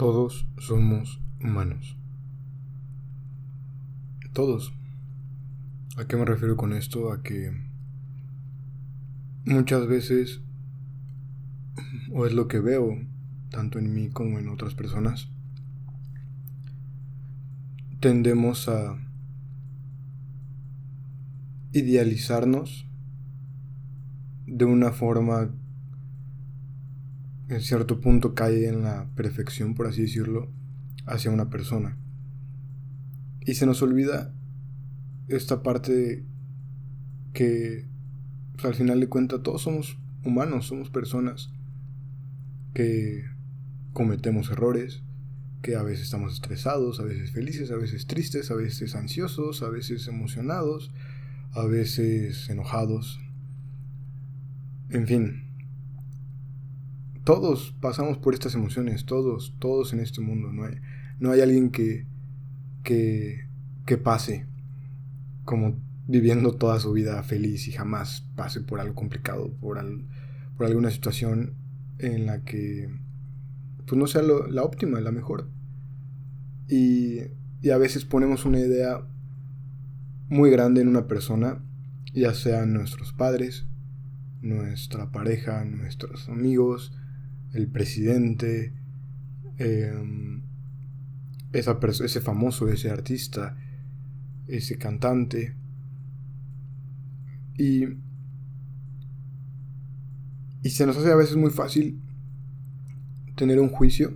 Todos somos humanos. Todos. ¿A qué me refiero con esto? A que muchas veces, o es lo que veo, tanto en mí como en otras personas, tendemos a idealizarnos de una forma en cierto punto cae en la perfección, por así decirlo, hacia una persona. Y se nos olvida esta parte que pues, al final de cuentas todos somos humanos, somos personas que cometemos errores, que a veces estamos estresados, a veces felices, a veces tristes, a veces ansiosos, a veces emocionados, a veces enojados. En fin, todos pasamos por estas emociones, todos, todos en este mundo. No hay, no hay alguien que, que, que pase como viviendo toda su vida feliz y jamás pase por algo complicado, por, por alguna situación en la que pues no sea la óptima, la mejor. Y, y a veces ponemos una idea muy grande en una persona, ya sean nuestros padres, nuestra pareja, nuestros amigos, el presidente, em, ese famoso, ese artista, ese cantante. Y, y se nos hace a veces muy fácil tener un juicio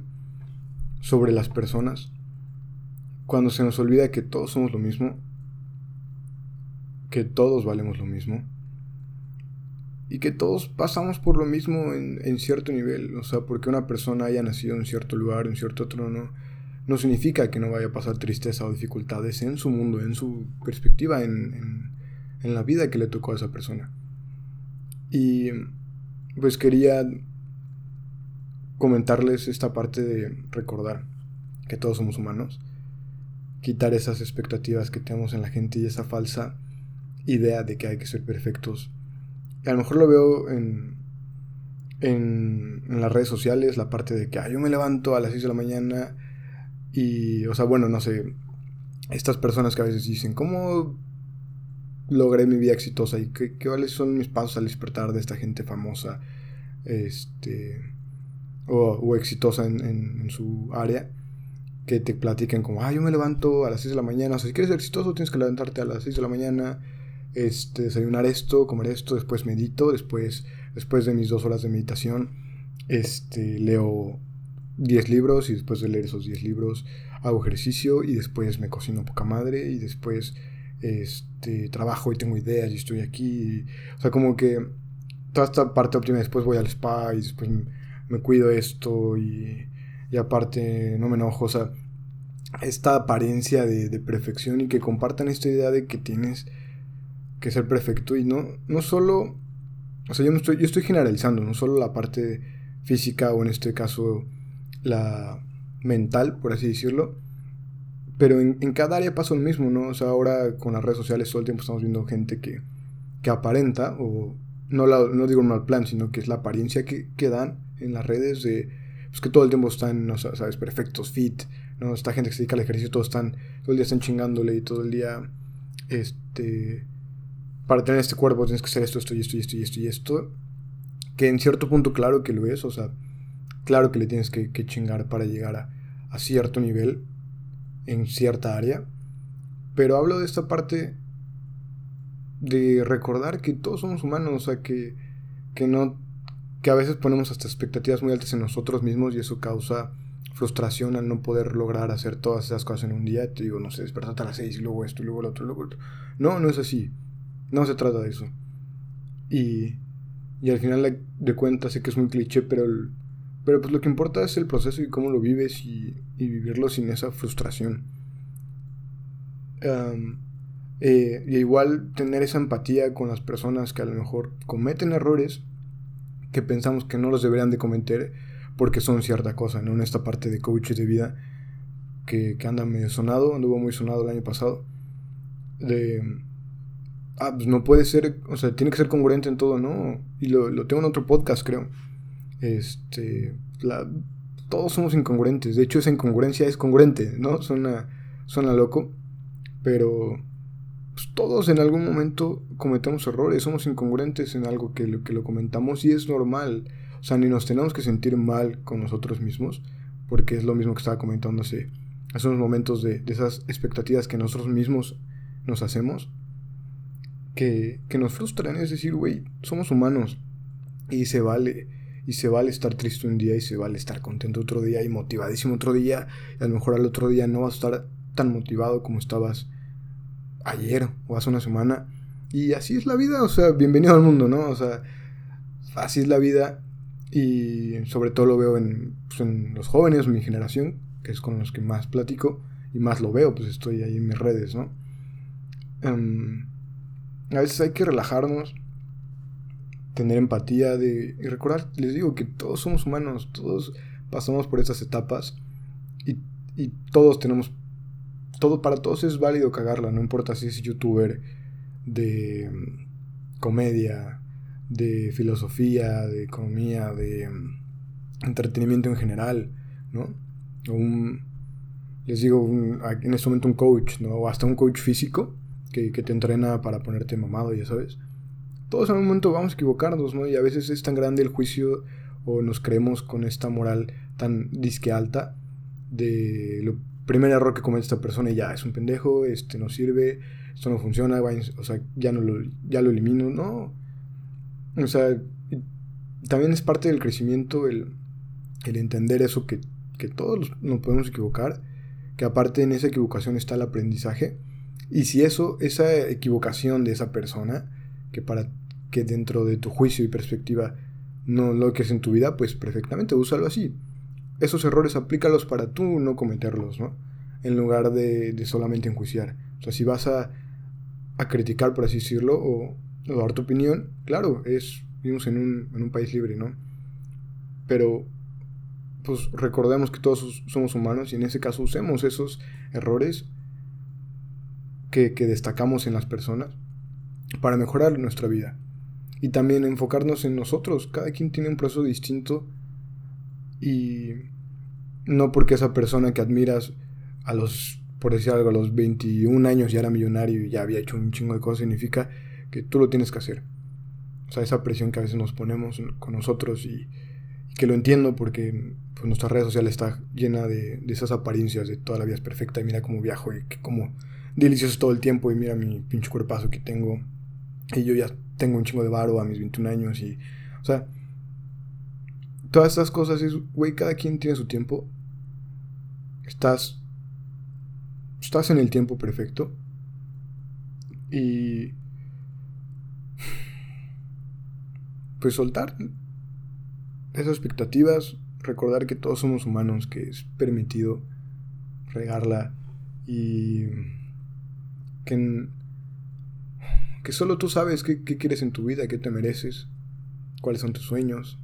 sobre las personas cuando se nos olvida que todos somos lo mismo, que todos valemos lo mismo y que todos pasamos por lo mismo en, cierto nivel. O sea, porque una persona haya nacido en cierto lugar, en cierto trono, no significa que no vaya a pasar tristeza o dificultades en su mundo, en su perspectiva, en, en la vida que le tocó a esa persona. Y pues quería comentarles esta parte de recordar que todos somos humanos, quitar esas expectativas que tenemos en la gente y esa falsa idea de que hay que ser perfectos a lo mejor lo veo en, en, las redes sociales, la parte de que yo me levanto a las 6 de la mañana y, o sea, bueno, no sé, estas personas que a veces dicen, ¿cómo logré mi vida exitosa y qué, cuáles son mis pasos al despertar de esta gente famosa este, o, exitosa en, en, su área? Que te platiquen como, ah, yo me levanto a las 6 de la mañana, o sea, si quieres ser exitoso tienes que levantarte a las 6 de la mañana este, desayunar esto, comer esto, después medito, después, después de mis dos horas de meditación, este, leo 10 libros y después de leer esos 10 libros hago ejercicio y después me cocino poca madre y después este, trabajo y tengo ideas y estoy aquí. o sea, como que toda esta parte óptima, después voy al spa y después me, cuido esto y, y, aparte no me enojo. O sea, esta apariencia de, de perfección y que compartan esta idea de que tienes que ser perfecto y no, no solo, o sea, yo, estoy, yo estoy generalizando, no solo la parte física o en este caso la mental, por así decirlo, pero en, cada área pasa lo mismo, ¿no? O sea, ahora con las redes sociales todo el tiempo estamos viendo gente que, que aparenta, o no, no digo mal plan, sino que es la apariencia que, que dan en las redes de, pues que todo el tiempo están, no sabes, perfectos, fit, ¿no? Esta gente que se dedica al ejercicio, todos están, todo el día están chingándole y todo el día, este, para tener este cuerpo tienes que hacer esto, esto y esto y esto y esto y esto. Que en cierto punto claro que lo es, o sea, claro que le tienes que, chingar para llegar a, cierto nivel en cierta área. Pero hablo de esta parte de recordar que todos somos humanos, o sea, que, que no que a veces ponemos hasta expectativas muy altas en nosotros mismos y eso causa frustración al no poder lograr hacer todas esas cosas en un día. Te digo, no sé, despertarte a las seis y luego esto y luego lo otro y luego otro. No, no es así. No se trata de eso. Y, y al final de cuentas sé que es muy cliché, pero, pero pues lo que importa es el proceso y cómo lo vives y, y vivirlo sin esa frustración. Eh, y igual tener esa empatía con las personas que a lo mejor cometen errores que pensamos que no los deberían de cometer porque son cierta cosa, ¿no? En esta parte de coach de vida que, que anda medio sonado, anduvo muy sonado el año pasado, de ah, pues no puede ser, o sea, tiene que ser congruente en todo, ¿no? Y lo, lo tengo en otro podcast, creo. Este, la, todos somos incongruentes. De hecho, esa incongruencia es congruente, ¿no? Suena, suena loco, pero pues, todos en algún momento cometemos errores, somos incongruentes en algo que lo, que lo comentamos y es normal. O sea, ni nos tenemos que sentir mal con nosotros mismos, porque es lo mismo que estaba comentando hace, hace unos momentos de, de esas expectativas que nosotros mismos nos hacemos, que, nos frustran. Es decir, güey, somos humanos y se vale y se vale estar triste un día y se vale estar contento otro día y motivadísimo otro día. Y a lo mejor al otro día no vas a estar tan motivado como estabas ayer o hace una semana. Y así es la vida, o sea, bienvenido al mundo, ¿no? O sea, así es la vida. Y sobre todo lo veo en, pues, los jóvenes, mi generación, que es con los que más platico y más lo veo, pues estoy ahí en mis redes, ¿no? Em, a veces hay que relajarnos tener empatía de, y recordar, les digo que todos somos humanos, todos pasamos por esas etapas y, y todos tenemos, todo, para todos es válido cagarla, no importa si es youtuber de mm, comedia, de filosofía, de economía, de mm, entretenimiento en general, ¿no? Un, les digo, en este momento un coach, ¿no? O hasta un coach físico que, te entrena para ponerte mamado, ya sabes todos en un momento vamos a equivocarnos, ¿no? Y a veces es tan grande el juicio o nos creemos con esta moral tan disque alta de lo primer error que comete esta persona y ya es un pendejo, este no sirve, esto no funciona, o sea, ya no lo, ya lo elimino, no. O sea, también es parte del crecimiento el, el entender eso que, que todos nos podemos equivocar, que aparte en esa equivocación está el aprendizaje. Y si eso, esa equivocación de esa persona, que para que dentro de tu juicio y perspectiva no lo que es en tu vida, pues perfectamente, úsalo así. Esos errores aplícalos para tú no cometerlos, ¿no? En lugar de, solamente enjuiciar. O sea, si vas a, a criticar, por así decirlo, o, dar tu opinión, claro, es, vivimos en un, en un país libre, ¿no? Pero, pues recordemos que todos somos humanos y en ese caso usemos esos errores que, destacamos en las personas para mejorar nuestra vida y también enfocarnos en nosotros. Cada quien tiene un proceso distinto y no porque esa persona que admiras a los, por decir algo, a los 21 años ya era millonario y ya había hecho un chingo de cosas, significa que tú lo tienes que hacer. O sea, esa presión que a veces nos ponemos con nosotros y, que lo entiendo porque pues, nuestra red social está llena de, esas apariencias de toda la vida es perfecta y mira cómo viajo y que como delicioso todo el tiempo y mira mi pinche cuerpazo que tengo y yo ya tengo un chingo de varo a mis 21 años y, o sea, todas estas cosas es, güey, cada quien tiene su tiempo. Estás, estás en el tiempo perfecto. Y, pues soltar esas expectativas, recordar que todos somos humanos, que es permitido regarla y que solo tú sabes qué, quieres en tu vida, qué te mereces, cuáles son tus sueños.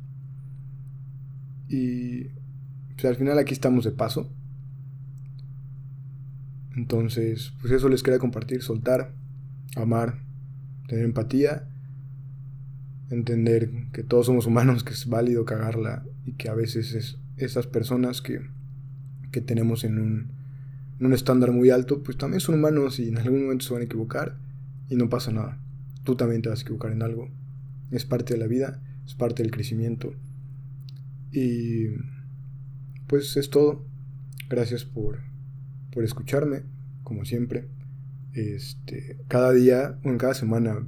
Y pues, al final aquí estamos de paso. Entonces, pues eso les quería compartir, soltar, amar, tener empatía, entender que todos somos humanos, que es válido cagarla y que a veces es esas personas que, que tenemos en un, en un estándar muy alto, pues también son humanos y en algún momento se van a equivocar y no pasa nada. Tú también te vas a equivocar en algo. Es parte de la vida, es parte del crecimiento. Y pues es todo. Gracias por, por escucharme, como siempre. Este, cada día, o en cada semana,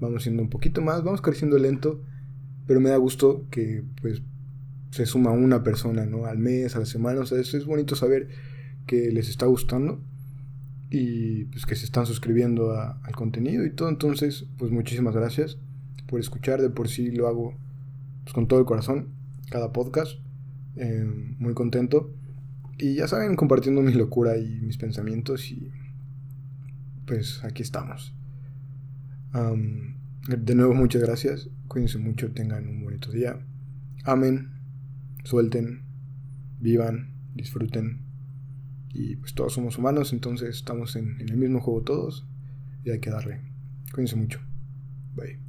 vamos siendo un poquito más, vamos creciendo lento, pero me da gusto que pues se suma una persona, ¿no? Al mes, a la semana, o sea, es bonito saber que les está gustando y pues que se están suscribiendo al contenido y todo. Entonces, pues muchísimas gracias por escuchar. De por sí lo hago pues, con todo el corazón, cada podcast. Eh, muy contento. Y ya saben, compartiendo mi locura y mis pensamientos y pues aquí estamos. de nuevo, muchas gracias. Cuídense mucho, tengan un bonito día. Amen, suelten, vivan, disfruten. Y pues todos somos humanos, entonces estamos en, el mismo juego todos y hay que darle. Cuídense mucho. Bye.